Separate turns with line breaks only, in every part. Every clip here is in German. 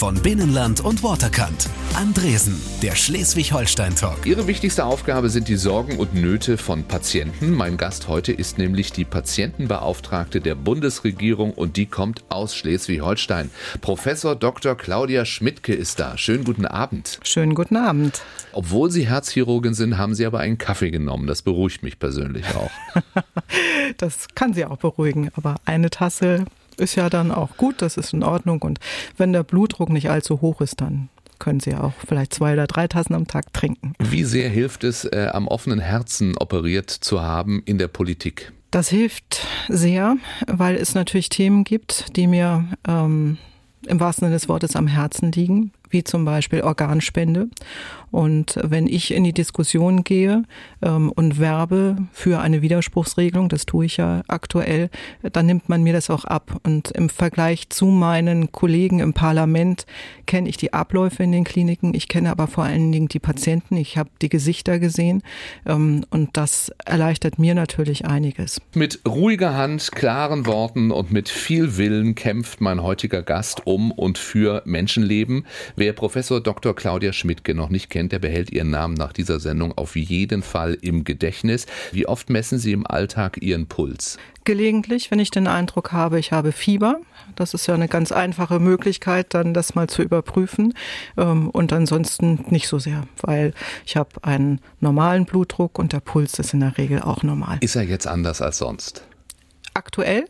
von Binnenland und Waterkant. Andresen, der Schleswig-Holstein-Talk.
Ihre wichtigste Aufgabe sind die Sorgen und Nöte von Patienten. Mein Gast heute ist nämlich die Patientenbeauftragte der Bundesregierung und die kommt aus Schleswig-Holstein. Professor Dr. Claudia Schmidtke ist da. Schönen guten Abend.
Schönen guten Abend.
Obwohl Sie Herzchirurgin sind, haben Sie aber einen Kaffee genommen. Das beruhigt mich persönlich auch.
das kann Sie auch beruhigen, aber eine Tasse ist ja dann auch gut, das ist in Ordnung. Und wenn der Blutdruck nicht allzu hoch ist, dann können Sie auch vielleicht zwei oder drei Tassen am Tag trinken.
Wie sehr hilft es, äh, am offenen Herzen operiert zu haben in der Politik?
Das hilft sehr, weil es natürlich Themen gibt, die mir ähm, im wahrsten Sinne des Wortes am Herzen liegen, wie zum Beispiel Organspende. Und wenn ich in die Diskussion gehe ähm, und werbe für eine Widerspruchsregelung, das tue ich ja aktuell, dann nimmt man mir das auch ab. Und im Vergleich zu meinen Kollegen im Parlament kenne ich die Abläufe in den Kliniken, ich kenne aber vor allen Dingen die Patienten, ich habe die Gesichter gesehen ähm, und das erleichtert mir natürlich einiges.
Mit ruhiger Hand, klaren Worten und mit viel Willen kämpft mein heutiger Gast um und für Menschenleben. Wer Professor Dr. Claudia Schmidtke noch nicht kennt, der behält ihren Namen nach dieser Sendung auf jeden Fall im Gedächtnis. Wie oft messen Sie im Alltag Ihren Puls?
Gelegentlich, wenn ich den Eindruck habe, ich habe Fieber. Das ist ja eine ganz einfache Möglichkeit, dann das mal zu überprüfen. Ähm, und ansonsten nicht so sehr, weil ich habe einen normalen Blutdruck und der Puls ist in der Regel auch normal.
Ist er jetzt anders als sonst?
Aktuell?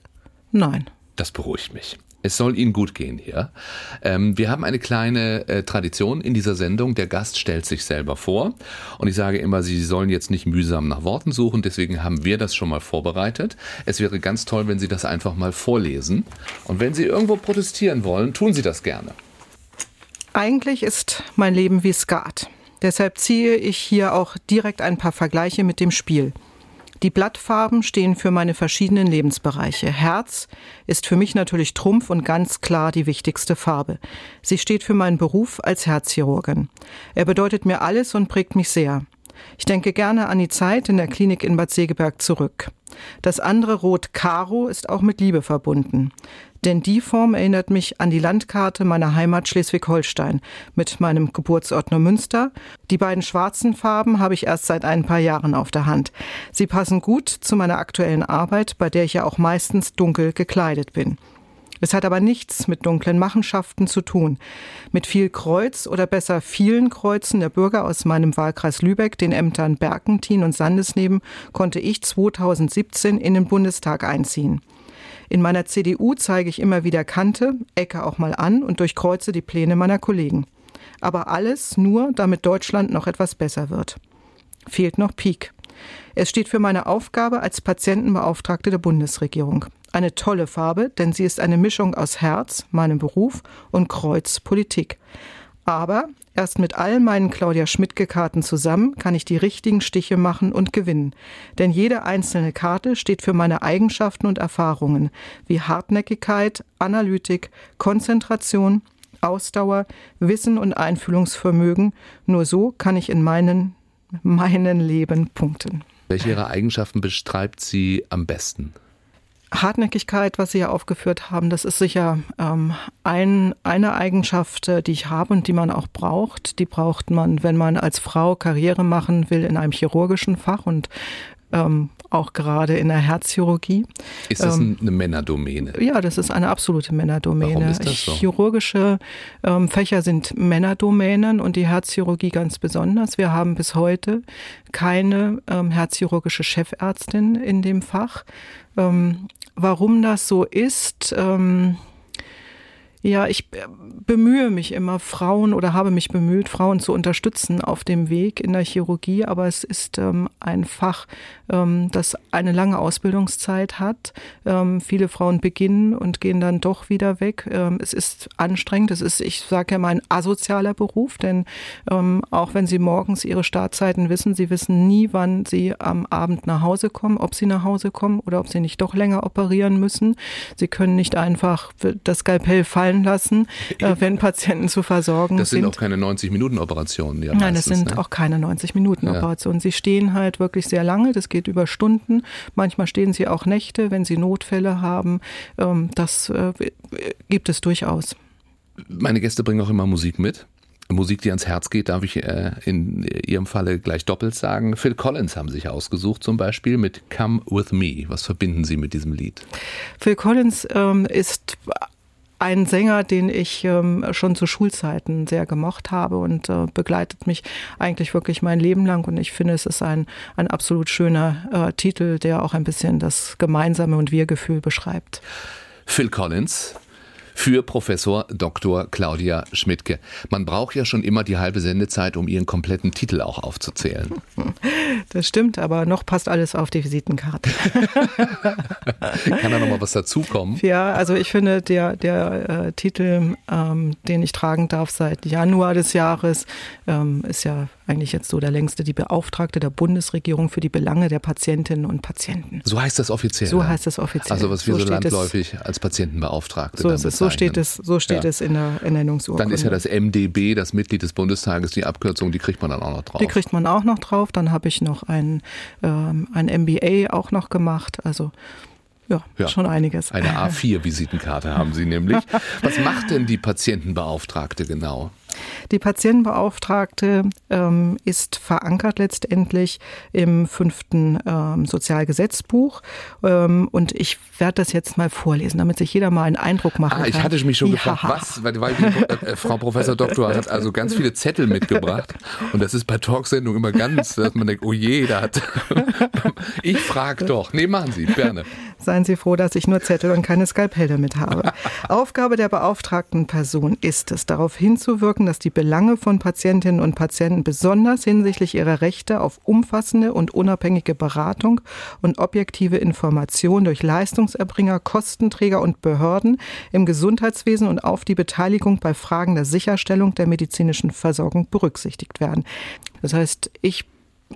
Nein.
Das beruhigt mich. Es soll Ihnen gut gehen hier. Ähm, wir haben eine kleine äh, Tradition in dieser Sendung. Der Gast stellt sich selber vor. Und ich sage immer, Sie sollen jetzt nicht mühsam nach Worten suchen. Deswegen haben wir das schon mal vorbereitet. Es wäre ganz toll, wenn Sie das einfach mal vorlesen. Und wenn Sie irgendwo protestieren wollen, tun Sie das gerne.
Eigentlich ist mein Leben wie Skat. Deshalb ziehe ich hier auch direkt ein paar Vergleiche mit dem Spiel. Die Blattfarben stehen für meine verschiedenen Lebensbereiche. Herz ist für mich natürlich Trumpf und ganz klar die wichtigste Farbe. Sie steht für meinen Beruf als Herzchirurgin. Er bedeutet mir alles und prägt mich sehr. Ich denke gerne an die Zeit in der Klinik in Bad Segeberg zurück. Das andere Rot Karo ist auch mit Liebe verbunden denn die Form erinnert mich an die Landkarte meiner Heimat Schleswig-Holstein mit meinem Geburtsort Neumünster. Die beiden schwarzen Farben habe ich erst seit ein paar Jahren auf der Hand. Sie passen gut zu meiner aktuellen Arbeit, bei der ich ja auch meistens dunkel gekleidet bin. Es hat aber nichts mit dunklen Machenschaften zu tun. Mit viel Kreuz oder besser vielen Kreuzen der Bürger aus meinem Wahlkreis Lübeck, den Ämtern Berkentin und Sandesneben, konnte ich 2017 in den Bundestag einziehen. In meiner CDU zeige ich immer wieder Kante, ecke auch mal an und durchkreuze die Pläne meiner Kollegen. Aber alles nur, damit Deutschland noch etwas besser wird. Fehlt noch Peak. Es steht für meine Aufgabe als Patientenbeauftragte der Bundesregierung. Eine tolle Farbe, denn sie ist eine Mischung aus Herz, meinem Beruf, und Kreuz, Politik. Aber erst mit all meinen Claudia Schmidtke-Karten zusammen kann ich die richtigen Stiche machen und gewinnen. Denn jede einzelne Karte steht für meine Eigenschaften und Erfahrungen, wie Hartnäckigkeit, Analytik, Konzentration, Ausdauer, Wissen und Einfühlungsvermögen. Nur so kann ich in meinen, meinen Leben punkten.
Welche Ihrer Eigenschaften beschreibt sie am besten?
Hartnäckigkeit, was Sie ja aufgeführt haben, das ist sicher ähm, ein, eine Eigenschaft, äh, die ich habe und die man auch braucht. Die braucht man, wenn man als Frau Karriere machen will in einem chirurgischen Fach und ähm, auch gerade in der Herzchirurgie.
Ist das ähm, eine Männerdomäne?
Ja, das ist eine absolute Männerdomäne. Warum
ist das so?
Chirurgische ähm, Fächer sind Männerdomänen und die Herzchirurgie ganz besonders. Wir haben bis heute keine ähm, herzchirurgische Chefärztin in dem Fach. Warum das so ist, ähm, ja, ich äh, bemühe mich immer, Frauen oder habe mich bemüht, Frauen zu unterstützen auf dem Weg in der Chirurgie, aber es ist ähm, ein Fach, ähm, das eine lange Ausbildungszeit hat. Ähm, viele Frauen beginnen und gehen dann doch wieder weg. Ähm, es ist anstrengend, es ist, ich sage ja mal, ein asozialer Beruf, denn ähm, auch wenn sie morgens ihre Startzeiten wissen, sie wissen nie, wann sie am Abend nach Hause kommen, ob sie nach Hause kommen oder ob sie nicht doch länger operieren müssen. Sie können nicht einfach das Skalpell fallen fallen lassen, äh, wenn Patienten zu versorgen
sind. Das sind auch keine 90-Minuten-Operationen.
Ja, Nein, das sind ne? auch keine 90-Minuten-Operationen. Ja. Sie stehen halt wirklich sehr lange, das geht über Stunden. Manchmal stehen sie auch Nächte, wenn sie Notfälle haben. Ähm, das äh, gibt es durchaus.
Meine Gäste bringen auch immer Musik mit. Musik, die ans Herz geht, darf ich äh, in Ihrem Falle gleich doppelt sagen. Phil Collins haben sich ausgesucht, zum Beispiel mit Come With Me. Was verbinden Sie mit diesem Lied?
Phil Collins ähm, ist ein Sänger, den ich ähm, schon zu Schulzeiten sehr gemocht habe und äh, begleitet mich eigentlich wirklich mein Leben lang. Und ich finde, es ist ein, ein absolut schöner äh, Titel, der auch ein bisschen das gemeinsame und Wir-Gefühl beschreibt.
Phil Collins, für Professor Dr. Claudia Schmidtke. Man braucht ja schon immer die halbe Sendezeit, um ihren kompletten Titel auch aufzuzählen.
Das stimmt, aber noch passt alles auf die Visitenkarte.
Kann da noch mal was dazukommen?
Ja, also ich finde, der, der äh, Titel, ähm, den ich tragen darf seit Januar des Jahres, ähm, ist ja eigentlich jetzt so der längste, die Beauftragte der Bundesregierung für die Belange der Patientinnen und Patienten.
So heißt das offiziell.
So heißt das offiziell.
Also was wir so, so landläufig als Patientenbeauftragte
so, ist so steht es, so steht ja. es in der Ernennungsurkunde.
Dann ist ja das MDB, das Mitglied des Bundestages, die Abkürzung, die kriegt man dann auch noch drauf.
Die kriegt man auch noch drauf. Dann habe ich noch ein, ähm, ein MBA auch noch gemacht. Also ja, ja, schon einiges.
Eine A4-Visitenkarte haben Sie nämlich. Was macht denn die Patientenbeauftragte genau?
Die Patientenbeauftragte ähm, ist verankert letztendlich im fünften ähm, Sozialgesetzbuch. Ähm, und ich werde das jetzt mal vorlesen, damit sich jeder mal einen Eindruck machen ah,
kann. Ich hatte mich schon gefragt, was, weil, weil die, äh, Frau Professor Doktor hat also ganz viele Zettel mitgebracht. Und das ist bei Talksendungen immer ganz, dass man denkt, oh je, da hat. ich frage doch. Nee, machen Sie, gerne.
Seien Sie froh, dass ich nur Zettel und keine Skalpelle mit habe. Aufgabe der beauftragten Person ist es, darauf hinzuwirken, dass die Belange von Patientinnen und Patienten besonders hinsichtlich ihrer Rechte auf umfassende und unabhängige Beratung und objektive Information durch Leistungserbringer, Kostenträger und Behörden im Gesundheitswesen und auf die Beteiligung bei Fragen der Sicherstellung der medizinischen Versorgung berücksichtigt werden. Das heißt, ich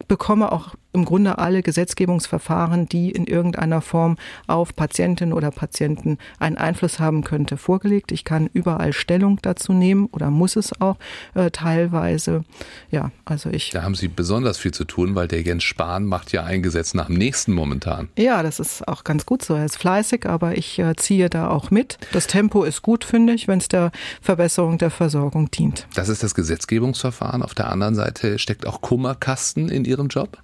bekomme auch im Grunde alle Gesetzgebungsverfahren, die in irgendeiner Form auf Patientinnen oder Patienten einen Einfluss haben könnte, vorgelegt. Ich kann überall Stellung dazu nehmen oder muss es auch äh, teilweise. Ja, also ich.
Da haben Sie besonders viel zu tun, weil der Jens Spahn macht ja ein Gesetz nach dem nächsten momentan.
Ja, das ist auch ganz gut so. Er ist fleißig, aber ich äh, ziehe da auch mit. Das Tempo ist gut, finde ich, wenn es der Verbesserung der Versorgung dient.
Das ist das Gesetzgebungsverfahren. Auf der anderen Seite steckt auch Kummerkasten in Ihrem Job?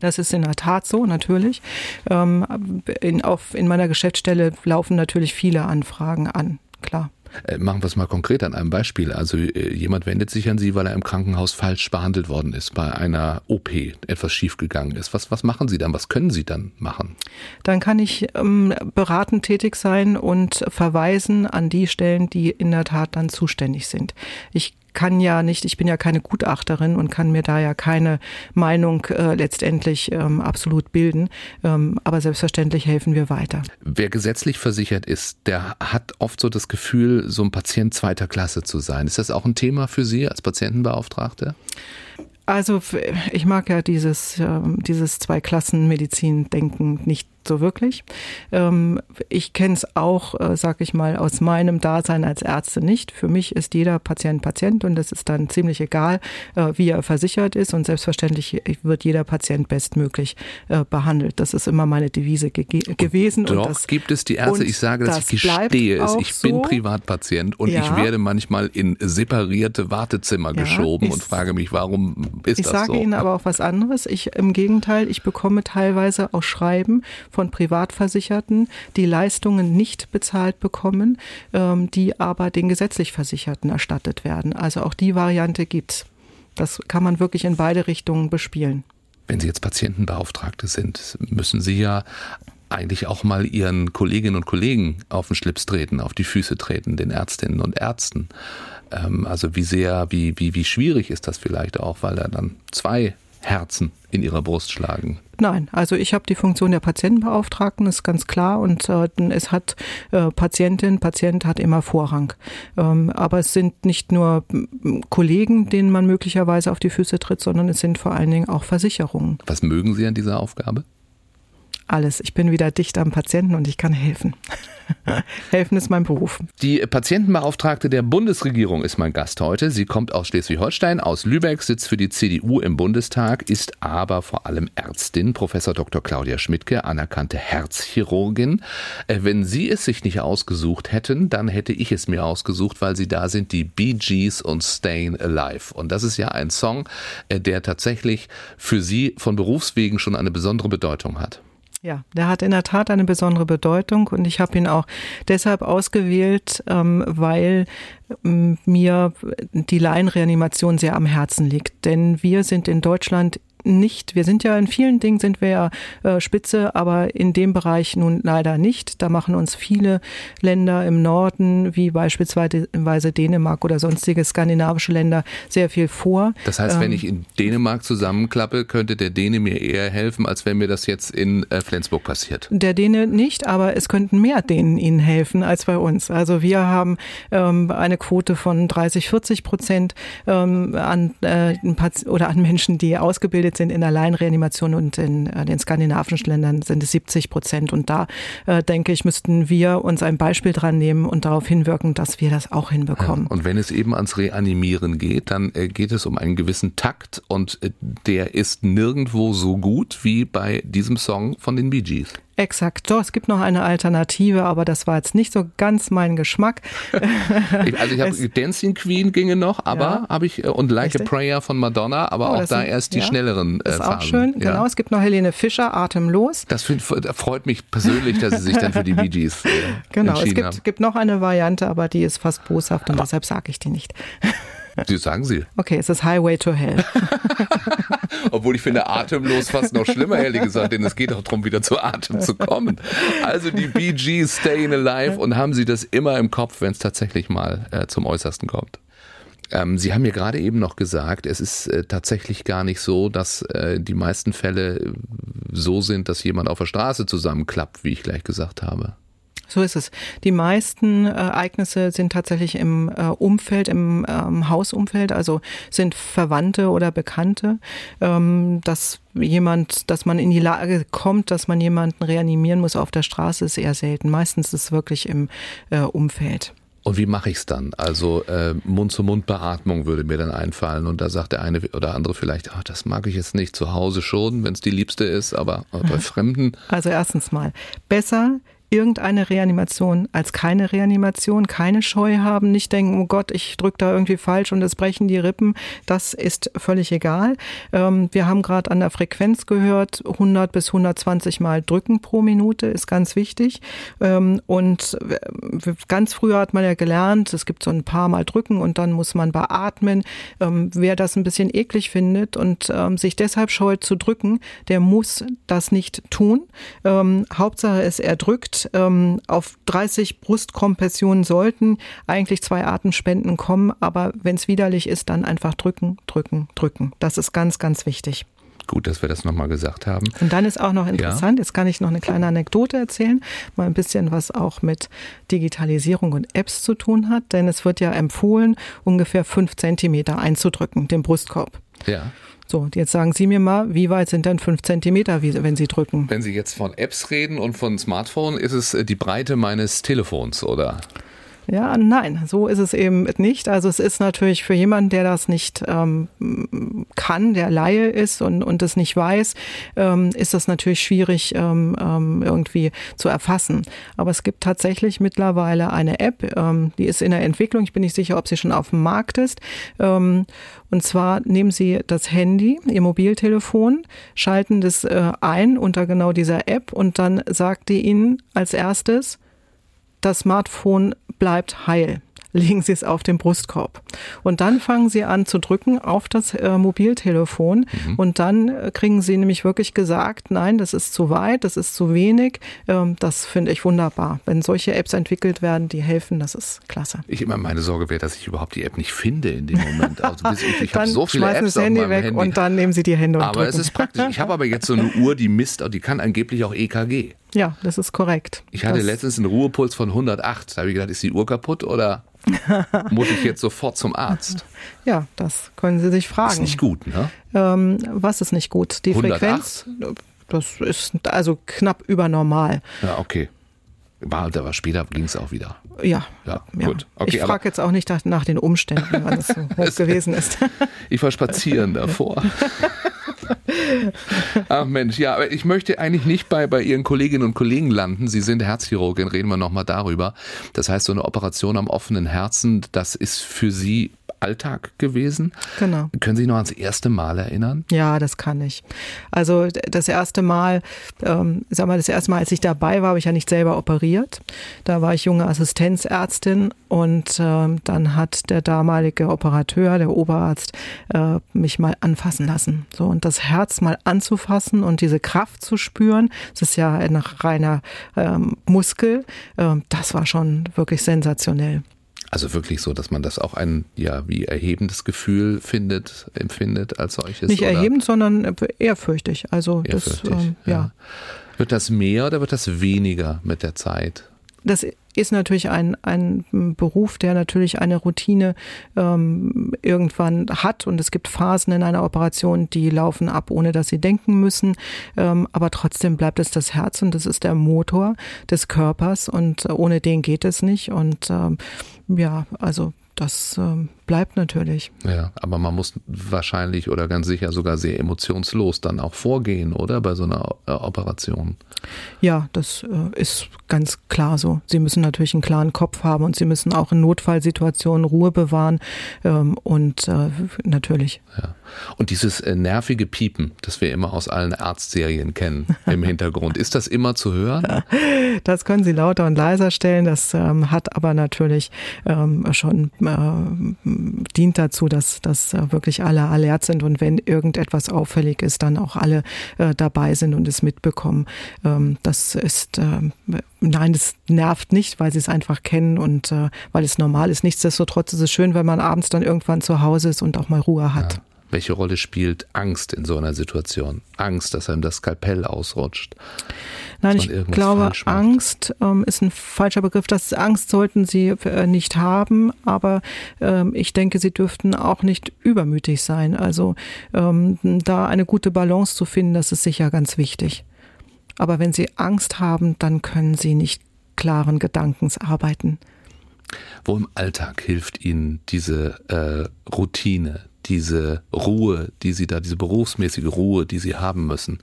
Das ist in der Tat so, natürlich. Ähm, in, auf, in meiner Geschäftsstelle laufen natürlich viele Anfragen an, klar.
Äh, machen wir es mal konkret an einem Beispiel. Also äh, jemand wendet sich an Sie, weil er im Krankenhaus falsch behandelt worden ist, bei einer OP etwas schiefgegangen ist. Was, was machen Sie dann? Was können Sie dann machen?
Dann kann ich ähm, beratend tätig sein und verweisen an die Stellen, die in der Tat dann zuständig sind. Ich kann ja nicht, ich bin ja keine Gutachterin und kann mir da ja keine Meinung äh, letztendlich ähm, absolut bilden. Ähm, aber selbstverständlich helfen wir weiter.
Wer gesetzlich versichert ist, der hat oft so das Gefühl, so ein Patient zweiter Klasse zu sein. Ist das auch ein Thema für Sie als Patientenbeauftragte?
Also ich mag ja dieses, ähm, dieses Zwei-Klassen-Medizin-Denken nicht so wirklich. Ähm, ich kenne es auch, äh, sag ich mal, aus meinem Dasein als Ärzte nicht. Für mich ist jeder Patient Patient und es ist dann ziemlich egal, äh, wie er versichert ist und selbstverständlich wird jeder Patient bestmöglich äh, behandelt. Das ist immer meine Devise ge gewesen.
Und doch und das, gibt es die Ärzte, ich sage das, das ich gestehe es, ich so. bin Privatpatient und ja. ich werde manchmal in separierte Wartezimmer ja, geschoben ich, und frage mich, warum ist
das
so?
Ich sage Ihnen aber auch was anderes. Ich, Im Gegenteil, ich bekomme teilweise auch Schreiben von Privatversicherten, die Leistungen nicht bezahlt bekommen, ähm, die aber den gesetzlich Versicherten erstattet werden. Also auch die Variante gibt's. Das kann man wirklich in beide Richtungen bespielen.
Wenn Sie jetzt Patientenbeauftragte sind, müssen Sie ja eigentlich auch mal Ihren Kolleginnen und Kollegen auf den Schlips treten, auf die Füße treten, den Ärztinnen und Ärzten. Ähm, also wie sehr, wie, wie, wie schwierig ist das vielleicht auch, weil da dann zwei Herzen in ihrer Brust schlagen?
Nein, also ich habe die Funktion der Patientenbeauftragten, ist ganz klar. Und äh, es hat äh, Patientin, Patient hat immer Vorrang. Ähm, aber es sind nicht nur Kollegen, denen man möglicherweise auf die Füße tritt, sondern es sind vor allen Dingen auch Versicherungen.
Was mögen Sie an dieser Aufgabe?
Alles. Ich bin wieder dicht am Patienten und ich kann helfen. Helfen ist mein Beruf.
Die Patientenbeauftragte der Bundesregierung ist mein Gast heute. Sie kommt aus Schleswig-Holstein, aus Lübeck, sitzt für die CDU im Bundestag, ist aber vor allem Ärztin. Professor Dr. Claudia Schmidtke, anerkannte Herzchirurgin. Äh, wenn Sie es sich nicht ausgesucht hätten, dann hätte ich es mir ausgesucht, weil Sie da sind, die Bee Gees und Stayin' Alive. Und das ist ja ein Song, äh, der tatsächlich für Sie von Berufswegen schon eine besondere Bedeutung hat.
Ja, der hat in der Tat eine besondere Bedeutung und ich habe ihn auch deshalb ausgewählt, ähm, weil ähm, mir die Laienreanimation sehr am Herzen liegt. Denn wir sind in Deutschland nicht. Wir sind ja in vielen Dingen sind wir ja äh, Spitze, aber in dem Bereich nun leider nicht. Da machen uns viele Länder im Norden, wie beispielsweise Dänemark oder sonstige skandinavische Länder, sehr viel vor.
Das heißt, ähm, wenn ich in Dänemark zusammenklappe, könnte der Däne mir eher helfen, als wenn mir das jetzt in äh, Flensburg passiert.
Der Däne nicht, aber es könnten mehr Dänen ihnen helfen als bei uns. Also wir haben ähm, eine Quote von 30, 40 Prozent ähm, an äh, oder an Menschen, die ausgebildet ausgebildet sind in der Laienreanimation und in äh, den skandinavischen Ländern sind es 70 Prozent. Und da äh, denke ich, müssten wir uns ein Beispiel dran nehmen und darauf hinwirken, dass wir das auch hinbekommen.
Ja, und wenn es eben ans Reanimieren geht, dann äh, geht es um einen gewissen Takt und äh, der ist nirgendwo so gut wie bei diesem Song von den Bee Gees.
Exakt. Doch, es gibt noch eine Alternative, aber das war jetzt nicht so ganz mein Geschmack.
also ich habe Dancing Queen ginge noch, aber ja. habe ich äh, und Like Richtig? a Prayer von Madonna, aber oh, auch da sind, erst die ja. schnelleren
äh, Ist auch schön, ja. genau. Es gibt noch Helene Fischer, Atemlos.
Das find, freut mich persönlich, dass sie sich dann für die Bee Gees äh,
Genau, es
gibt, haben.
gibt noch eine Variante, aber die ist fast boshaft und ah. deshalb sage ich die nicht.
Die sagen Sie.
Okay, es ist Highway to Hell.
Obwohl ich finde atemlos fast noch schlimmer, ehrlich gesagt, denn es geht auch darum, wieder zu Atem zu kommen. Also die Bee Staying Alive und haben Sie das immer im Kopf, wenn es tatsächlich mal äh, zum Äußersten kommt. Ähm, Sie haben mir gerade eben noch gesagt, es ist äh, tatsächlich gar nicht so, dass äh, die meisten Fälle so sind, dass jemand auf der Straße zusammenklappt, wie ich gleich gesagt habe.
So ist es. Die meisten äh, Ereignisse sind tatsächlich im äh, Umfeld, im ähm, Hausumfeld, also sind Verwandte oder Bekannte, ähm, dass jemand, dass man in die Lage kommt, dass man jemanden reanimieren muss auf der Straße, ist eher selten. Meistens ist es wirklich im äh, Umfeld.
Und wie mache ich es dann? Also äh, Mund-zu-Mund-Beatmung würde mir dann einfallen und da sagt der eine oder andere vielleicht, ach, das mag ich jetzt nicht zu Hause schon, wenn es die Liebste ist, aber bei Fremden.
Also erstens mal, besser irgendeine Reanimation als keine Reanimation, keine Scheu haben, nicht denken, oh Gott, ich drücke da irgendwie falsch und es brechen die Rippen. Das ist völlig egal. Ähm, wir haben gerade an der Frequenz gehört, 100 bis 120 Mal drücken pro Minute ist ganz wichtig. Ähm, und ganz früher hat man ja gelernt, es gibt so ein paar Mal drücken und dann muss man beatmen. Ähm, wer das ein bisschen eklig findet und sich deshalb scheut zu drücken, der muss das nicht tun. Hauptsache ist, er drückt ähm, auf 30 Brustkompressionen sollten eigentlich zwei Atemspenden kommen, aber wenn es widerlich ist, dann einfach drücken, drücken, drücken. Das ist ganz, ganz wichtig.
Gut, dass wir das nochmal gesagt haben.
Und dann ist auch noch interessant, ja. jetzt kann ich noch eine kleine Anekdote erzählen, mal ein bisschen was auch mit Digitalisierung und Apps zu tun hat, denn es wird ja empfohlen, ungefähr fünf Zentimeter einzudrücken, den Brustkorb.
Ja.
So, jetzt sagen Sie mir mal, wie weit sind denn fünf Zentimeter, wenn Sie drücken?
Wenn Sie jetzt von Apps reden und von Smartphone, ist es äh, die Breite meines Telefons, oder?
Ja, nein, so ist es eben nicht. Also es ist natürlich für jemanden, der das nicht ähm, kann, der Laie ist und, und es nicht weiß, ähm, ist das natürlich schwierig ähm, ähm, irgendwie zu erfassen. Aber es gibt tatsächlich mittlerweile eine App, ähm, die ist in der Entwicklung. Ich bin nicht sicher, ob sie schon auf dem Markt ist. Ähm, und zwar nehmen Sie das Handy, Ihr Mobiltelefon, schalten das äh, ein unter genau dieser App und dann sagt die Ihnen als erstes, das Smartphone bleibt heil legen Sie es auf den Brustkorb. Und dann fangen Sie an zu drücken auf das äh, Mobiltelefon mhm. und dann äh, kriegen Sie nämlich wirklich gesagt, nein, das ist zu weit, das ist zu wenig. Ähm, das finde ich wunderbar. Wenn solche Apps entwickelt werden, die helfen, das ist klasse.
Ich immer meine Sorge wäre, dass ich überhaupt die App nicht finde in dem Moment. Also ich, ich habe so
viele
Apps
das Handy weg Handy. und dann nehmen Sie die Hände und
Aber drücken. es ist praktisch. Ich habe aber jetzt so eine Uhr, die misst, die kann angeblich auch EKG.
Ja, das ist korrekt.
Ich hatte
das
letztens einen Ruhepuls von 108. Da habe ich gedacht, ist die Uhr kaputt oder muss ich jetzt sofort zum Arzt?
Ja, das können Sie sich fragen. Ist
nicht gut, ne?
Ähm, was ist nicht gut? Die 108? Frequenz das ist also knapp über normal.
Ja, okay. War, aber später ging es auch wieder.
Ja.
Ja,
ja.
gut. Okay,
ich frage jetzt auch nicht nach, nach den Umständen, wann es so hoch gewesen ist.
Ich war spazieren davor. Ach Mensch, ja, aber ich möchte eigentlich nicht bei, bei Ihren Kolleginnen und Kollegen landen. Sie sind Herzchirurgin, reden wir nochmal darüber. Das heißt, so eine Operation am offenen Herzen, das ist für Sie Alltag gewesen.
Genau.
Können Sie sich noch ans erste Mal erinnern?
Ja, das kann ich. Also das erste Mal, ähm, sag mal, das erste Mal, als ich dabei war, habe ich ja nicht selber operiert. Da war ich junge Assistenzärztin und ähm, dann hat der damalige Operateur, der Oberarzt, äh, mich mal anfassen lassen. So und das Herz mal anzufassen und diese Kraft zu spüren, das ist ja ein reiner ähm, Muskel, ähm, das war schon wirklich sensationell.
Also wirklich so, dass man das auch ein ja wie erhebendes Gefühl findet, empfindet als solches.
Nicht
oder?
erhebend, sondern ehrfürchtig. Also
Ehrfürchtig,
das, ähm, ja.
ja. Wird das mehr oder wird das weniger mit der Zeit?
Das ist natürlich ein, ein Beruf, der natürlich eine Routine ähm, irgendwann hat. Und es gibt Phasen in einer Operation, die laufen ab, ohne dass sie denken müssen. Ähm, aber trotzdem bleibt es das Herz und das ist der Motor des Körpers. Und ohne den geht es nicht. Und ähm, ja, also das ähm, bleibt natürlich.
Ja, aber man muss wahrscheinlich oder ganz sicher sogar sehr emotionslos dann auch vorgehen, oder bei so einer äh, Operation.
Ja, das äh, ist ganz klar so. Sie müssen natürlich einen klaren Kopf haben und Sie müssen auch in Notfallsituationen Ruhe bewahren ähm, und äh, natürlich.
Ja. Und dieses nervige Piepen, das wir immer aus allen Arztserien kennen im Hintergrund, ist das immer zu hören?
Das können Sie lauter und leiser stellen. Das ähm, hat aber natürlich ähm, schon dient dazu, dass, dass äh, wirklich alle alert sind und wenn irgendetwas auffällig ist, dann auch alle äh, dabei sind und es mitbekommen. Ähm, das ist, äh, nein, das nervt nicht, weil sie es einfach kennen und äh, weil es normal ist. Nichtsdestotrotz ist es schön, wenn man abends dann irgendwann zu Hause ist und auch mal Ruhe hat.
Ja. Welche Rolle spielt Angst in so einer Situation? Angst, dass einem das Skalpell ausrutscht.
Nein, ich glaube, Angst ähm, ist ein falscher Begriff. Das Angst sollten Sie äh, nicht haben, aber ähm, ich denke, Sie dürften auch nicht übermütig sein. Also ähm, da eine gute Balance zu finden, das ist sicher ganz wichtig. Aber wenn Sie Angst haben, dann können Sie nicht klaren Gedankens arbeiten.
Wo im Alltag hilft Ihnen diese äh, Routine, diese Ruhe, die sie da, diese berufsmäßige Ruhe, die sie haben müssen,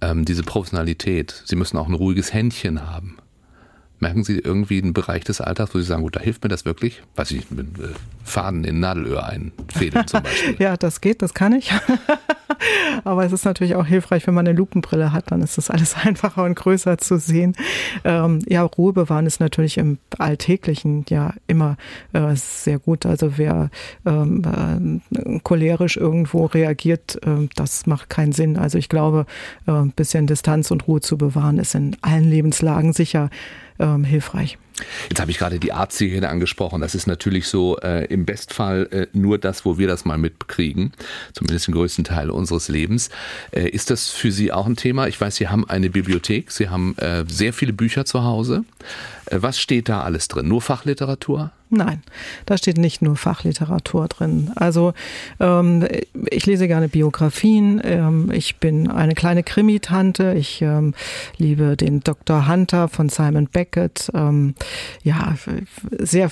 ähm, diese Professionalität. Sie müssen auch ein ruhiges Händchen haben. Merken Sie irgendwie einen Bereich des Alltags, wo Sie sagen, gut, da hilft mir das wirklich? Weiß ich, mit äh, Faden in Nadelöhr einfädeln zum Beispiel.
ja, das geht, das kann ich. Aber es ist natürlich auch hilfreich, wenn man eine Lupenbrille hat, dann ist das alles einfacher und größer zu sehen. Ähm, ja, Ruhe bewahren ist natürlich im Alltäglichen ja immer äh, sehr gut. Also wer ähm, äh, cholerisch irgendwo reagiert, äh, das macht keinen Sinn. Also ich glaube, äh, ein bisschen Distanz und Ruhe zu bewahren ist in allen Lebenslagen sicher ähm, hilfreich.
Jetzt habe ich gerade die Arzthygiene angesprochen. Das ist natürlich so äh, im Bestfall äh, nur das, wo wir das mal mitkriegen, zumindest den größten Teil unseres Lebens. Äh, ist das für Sie auch ein Thema? Ich weiß, Sie haben eine Bibliothek, Sie haben äh, sehr viele Bücher zu Hause. Äh, was steht da alles drin? Nur Fachliteratur?
Nein, da steht nicht nur Fachliteratur drin. Also ähm, ich lese gerne Biografien. Ähm, ich bin eine kleine Krimitante. Ich ähm, liebe den Dr. Hunter von Simon Beckett. Ähm, ja, sehr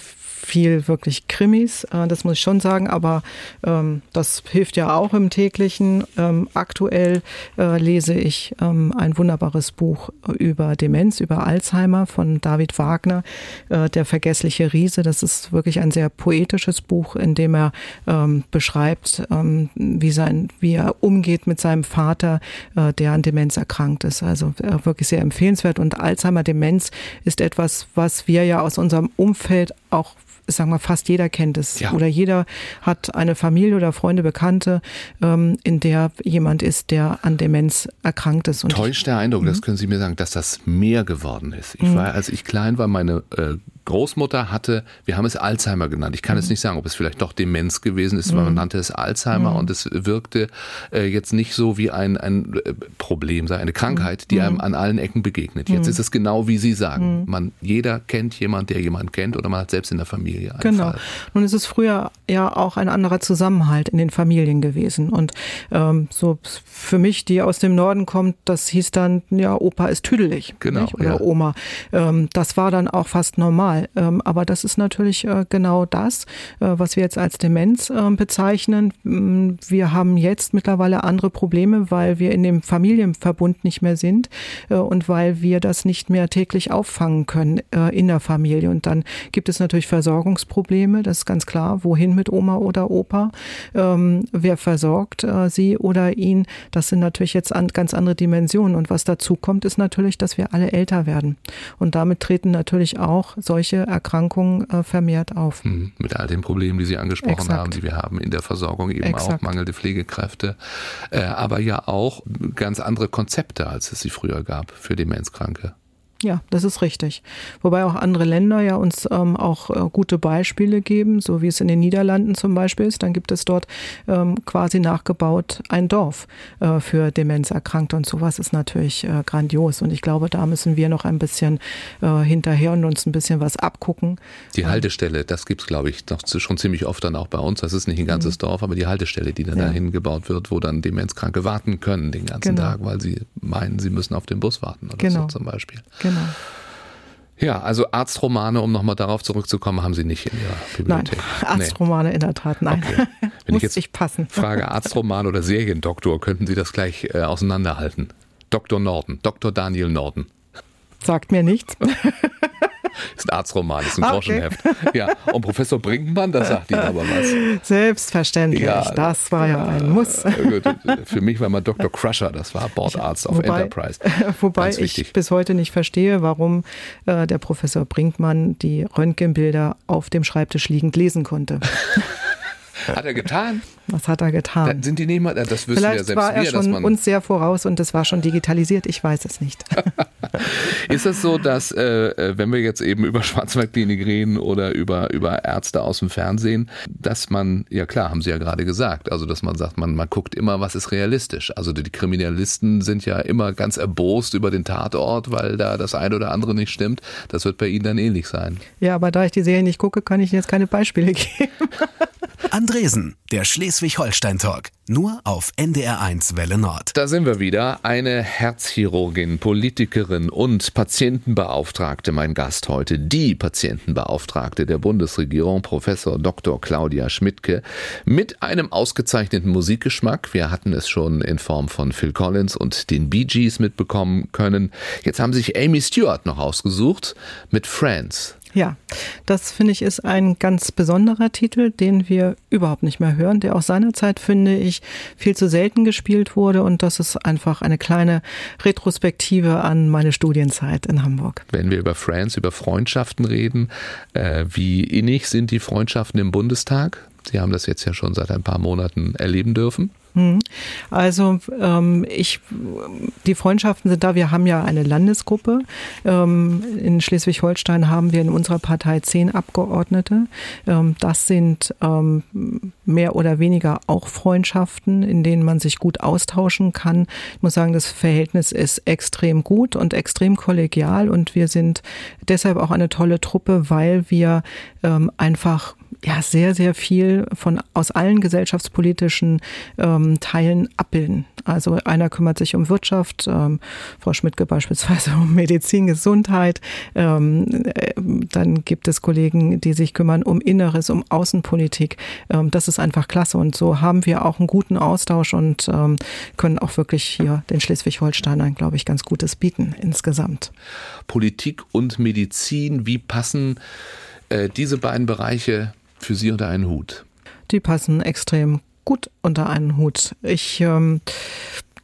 viel wirklich Krimis, äh, das muss ich schon sagen, aber ähm, das hilft ja auch im täglichen. Ähm, aktuell äh, lese ich ein wunderbares Buch über Demenz, über Alzheimer von David Wagner, äh, Der vergessliche Riese. Das ist wirklich ein sehr poetisches Buch, in dem er ähm, beschreibt, ähm, wie, sein, wie er umgeht mit seinem Vater, äh, der an Demenz erkrankt ist. Also äh, wirklich sehr empfehlenswert. Und Alzheimer-Demenz ist etwas, was wir ja aus unserem Umfeld auch sagen wir, fast jeder kennt es. Ja. Oder jeder hat eine Familie oder Freunde, Bekannte, ähm, in der jemand ist, der an Demenz erkrankt ist.
Und Täuscht der Eindruck, mhm. das können Sie mir sagen, dass das mehr geworden ist. Ich mhm. war, als ich klein war, meine äh, Großmutter hatte, wir haben es Alzheimer genannt. Ich kann mhm. jetzt nicht sagen, ob es vielleicht doch Demenz gewesen ist, weil man mhm. nannte es Alzheimer mhm. und es wirkte äh, jetzt nicht so wie ein, ein äh, Problem, sei eine Krankheit, die mhm. einem an allen Ecken begegnet. Jetzt mhm. ist es genau wie Sie sagen. Man, jeder kennt jemand, der jemanden kennt oder man hat selbst in der Familie einen
Genau.
Fall.
Nun ist es früher ja auch ein anderer Zusammenhalt in den Familien gewesen und ähm, so für mich, die aus dem Norden kommt, das hieß dann, ja, Opa ist tüdelig.
Genau.
Nicht? Oder ja. Oma. Ähm, das war dann auch fast normal. Ähm, aber das ist natürlich äh, genau das, äh, was wir jetzt als Demenz äh, bezeichnen. Mm, wir haben jetzt mittlerweile andere Probleme, weil wir in dem Familienverbund nicht mehr sind äh, und weil wir das nicht mehr täglich auffangen können in der Familie. Und dann gibt es natürlich Versorgungsprobleme, das ist ganz klar. Wohin mit Oma oder Opa? Ähm, wer versorgt sie oder ihn? Das sind natürlich jetzt an, ganz andere Dimensionen. Und was dazu kommt, ist natürlich, dass wir alle älter werden. Und damit treten natürlich auch solche Erkrankungen äh, vermehrt auf.
Mhm. Mit all den Problemen, die Sie angesprochen Exakt. haben, die wir haben in der Versorgung, eben Exakt. auch mangelnde Pflegekräfte, äh, aber ja auch ganz andere Konzepte, als es sie früher gab für Demenzkranke.
Ja, das ist richtig. Wobei auch andere Länder ja uns ähm, auch äh, gute Beispiele geben, so wie es in den Niederlanden zum Beispiel ist. Dann gibt es dort ähm, quasi nachgebaut ein Dorf äh, für Demenzerkrankte und sowas ist natürlich äh, grandios. Und ich glaube, da müssen wir noch ein bisschen äh, hinterher und uns ein bisschen was abgucken.
Die Haltestelle, das gibt es, glaube ich, noch schon ziemlich oft dann auch bei uns. Das ist nicht ein ganzes mhm. Dorf, aber die Haltestelle, die dann ja. dahin gebaut wird, wo dann Demenzkranke warten können den ganzen genau. Tag, weil sie meinen, sie müssen auf den Bus warten oder genau. so zum Beispiel.
Genau.
Ja, also Arztromane, um nochmal darauf zurückzukommen, haben Sie nicht in Ihrer Bibliothek.
Nein, Arztromane nee. in der Tat, nein. Okay.
Wenn Muss ich jetzt passen. frage Arztroman oder Seriendoktor, könnten Sie das gleich äh, auseinanderhalten? Dr. Norden, Dr. Daniel Norden.
Sagt mir nichts.
ist ein Arztroman, ist ein ah, Groschenheft. Okay. Ja, und Professor Brinkmann, da sagt Ihnen aber was.
Selbstverständlich, ja, das war ja ein Muss.
Für mich war mal Dr. Crusher, das war Bordarzt auf wobei, Enterprise.
Wobei ich bis heute nicht verstehe, warum äh, der Professor Brinkmann die Röntgenbilder auf dem Schreibtisch liegend lesen konnte.
Hat er getan?
Was hat er getan?
Dann sind die nicht mal, das wüssten
Vielleicht
ja selbst
war er
wir,
schon uns sehr voraus und das war schon digitalisiert, ich weiß es nicht.
Ist es so, dass äh, äh, wenn wir jetzt eben über Schwarzwaldklinik reden oder über, über Ärzte aus dem Fernsehen, dass man, ja klar, haben Sie ja gerade gesagt, also dass man sagt, man, man guckt immer, was ist realistisch. Also die Kriminalisten sind ja immer ganz erbost über den Tatort, weil da das eine oder andere nicht stimmt. Das wird bei Ihnen dann ähnlich sein.
Ja, aber da ich die Serie nicht gucke, kann ich Ihnen jetzt keine Beispiele geben.
Andresen, der Schleswig-Holstein-Talk. Nur auf NDR1 Welle Nord.
Da sind wir wieder. Eine Herzchirurgin, Politikerin und Patientenbeauftragte, mein Gast heute. Die Patientenbeauftragte der Bundesregierung, Professor Dr. Claudia Schmidtke, mit einem ausgezeichneten Musikgeschmack. Wir hatten es schon in Form von Phil Collins und den Bee Gees mitbekommen können. Jetzt haben sich Amy Stewart noch ausgesucht mit Friends.
Ja, das finde ich ist ein ganz besonderer Titel, den wir überhaupt nicht mehr hören, der auch seinerzeit, finde ich, viel zu selten gespielt wurde und das ist einfach eine kleine Retrospektive an meine Studienzeit in Hamburg.
Wenn wir über Friends, über Freundschaften reden, äh, wie innig sind die Freundschaften im Bundestag? Sie haben das jetzt ja schon seit ein paar Monaten erleben dürfen.
Hm. Also ähm, ich, die Freundschaften sind da. Wir haben ja eine Landesgruppe. Ähm, in Schleswig-Holstein haben wir in unserer Partei zehn Abgeordnete. Ähm, das sind ähm, mehr oder weniger auch Freundschaften, in denen man sich gut austauschen kann. Ich muss sagen, das Verhältnis ist extrem gut und extrem kollegial und wir sind deshalb auch eine tolle Truppe, weil wir ähm, einfach ja sehr, sehr viel von aus allen gesellschaftspolitischen ähm, Teilen abbilden. Also einer kümmert sich um Wirtschaft, ähm, Frau Schmidtke beispielsweise um Medizin, Gesundheit. Ähm, äh, dann gibt es Kollegen, die sich kümmern um Inneres, um Außenpolitik. Ähm, das ist einfach klasse. Und so haben wir auch einen guten Austausch und ähm, können auch wirklich hier den Schleswig-Holsteinern, glaube ich, ganz Gutes bieten insgesamt.
Politik und Medizin, wie passen äh, diese beiden Bereiche für Sie unter einen Hut?
Die passen extrem gut unter einen Hut. Ich ähm,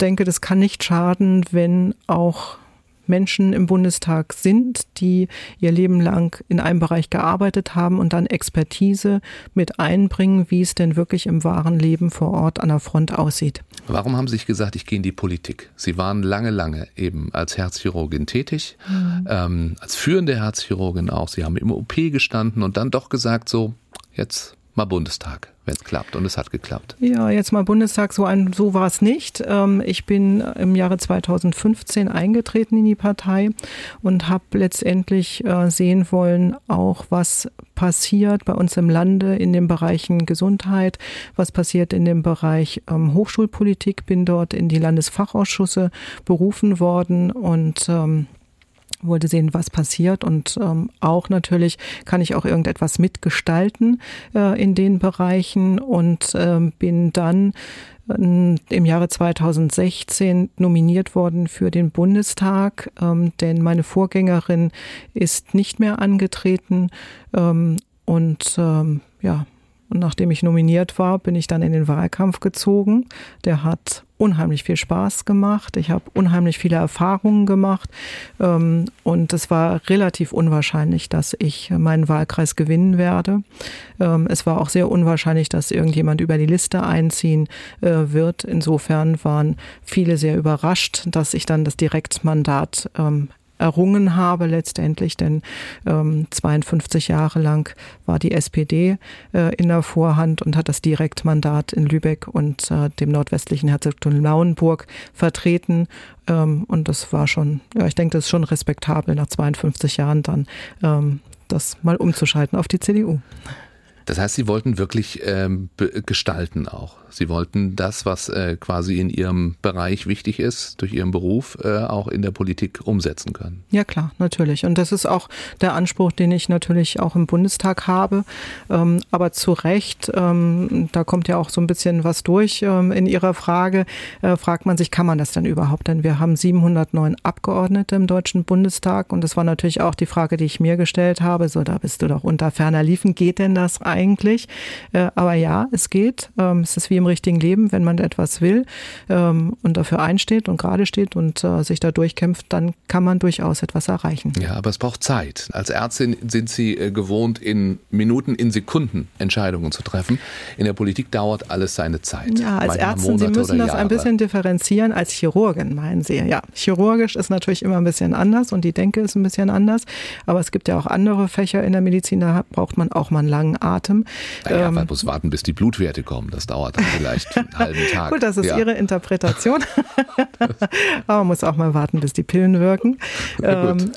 denke, das kann nicht schaden, wenn auch Menschen im Bundestag sind, die ihr Leben lang in einem Bereich gearbeitet haben und dann Expertise mit einbringen, wie es denn wirklich im wahren Leben vor Ort an der Front aussieht.
Warum haben Sie sich gesagt, ich gehe in die Politik? Sie waren lange, lange eben als Herzchirurgin tätig, mhm. ähm, als führende Herzchirurgin auch. Sie haben im OP gestanden und dann doch gesagt, so, jetzt mal Bundestag wenn es klappt. Und es hat geklappt.
Ja, jetzt mal Bundestag, so, ein, so war es nicht. Ähm, ich bin im Jahre 2015 eingetreten in die Partei und habe letztendlich äh, sehen wollen, auch was passiert bei uns im Lande in den Bereichen Gesundheit, was passiert in dem Bereich ähm, Hochschulpolitik, bin dort in die Landesfachausschüsse berufen worden und ähm, wollte sehen, was passiert. Und ähm, auch natürlich kann ich auch irgendetwas mitgestalten äh, in den Bereichen. Und ähm, bin dann äh, im Jahre 2016 nominiert worden für den Bundestag, ähm, denn meine Vorgängerin ist nicht mehr angetreten. Ähm, und ähm, ja, und nachdem ich nominiert war, bin ich dann in den Wahlkampf gezogen. Der hat unheimlich viel Spaß gemacht. Ich habe unheimlich viele Erfahrungen gemacht. Ähm, und es war relativ unwahrscheinlich, dass ich meinen Wahlkreis gewinnen werde. Ähm, es war auch sehr unwahrscheinlich, dass irgendjemand über die Liste einziehen äh, wird. Insofern waren viele sehr überrascht, dass ich dann das Direktmandat ähm, errungen habe letztendlich, denn ähm, 52 Jahre lang war die SPD äh, in der Vorhand und hat das Direktmandat in Lübeck und äh, dem nordwestlichen Herzogtum Lauenburg vertreten. Ähm, und das war schon, ja, ich denke, das ist schon respektabel nach 52 Jahren dann ähm, das mal umzuschalten auf die CDU.
Das heißt, Sie wollten wirklich ähm, gestalten auch. Sie wollten das, was äh, quasi in Ihrem Bereich wichtig ist, durch Ihren Beruf äh, auch in der Politik umsetzen können.
Ja klar, natürlich. Und das ist auch der Anspruch, den ich natürlich auch im Bundestag habe. Ähm, aber zu Recht, ähm, da kommt ja auch so ein bisschen was durch ähm, in Ihrer Frage, äh, fragt man sich, kann man das denn überhaupt? Denn wir haben 709 Abgeordnete im Deutschen Bundestag und das war natürlich auch die Frage, die ich mir gestellt habe. So, da bist du doch unter ferner Liefen. Geht denn das eigentlich? Äh, aber ja, es geht. Ähm, es ist wie im richtigen Leben, wenn man etwas will ähm, und dafür einsteht und gerade steht und äh, sich da durchkämpft, dann kann man durchaus etwas erreichen.
Ja, aber es braucht Zeit. Als Ärztin sind Sie äh, gewohnt, in Minuten, in Sekunden Entscheidungen zu treffen. In der Politik dauert alles seine Zeit.
Ja, als Ärztin, Sie müssen das ein bisschen differenzieren. Als Chirurgin meinen Sie. Ja, chirurgisch ist natürlich immer ein bisschen anders und die Denke ist ein bisschen anders. Aber es gibt ja auch andere Fächer in der Medizin, da braucht man auch mal einen langen Atem.
Naja, ähm, man muss warten, bis die Blutwerte kommen. Das dauert dann vielleicht einen halben Tag.
Gut, das ist ja. Ihre Interpretation. aber man muss auch mal warten, bis die Pillen wirken. Ähm,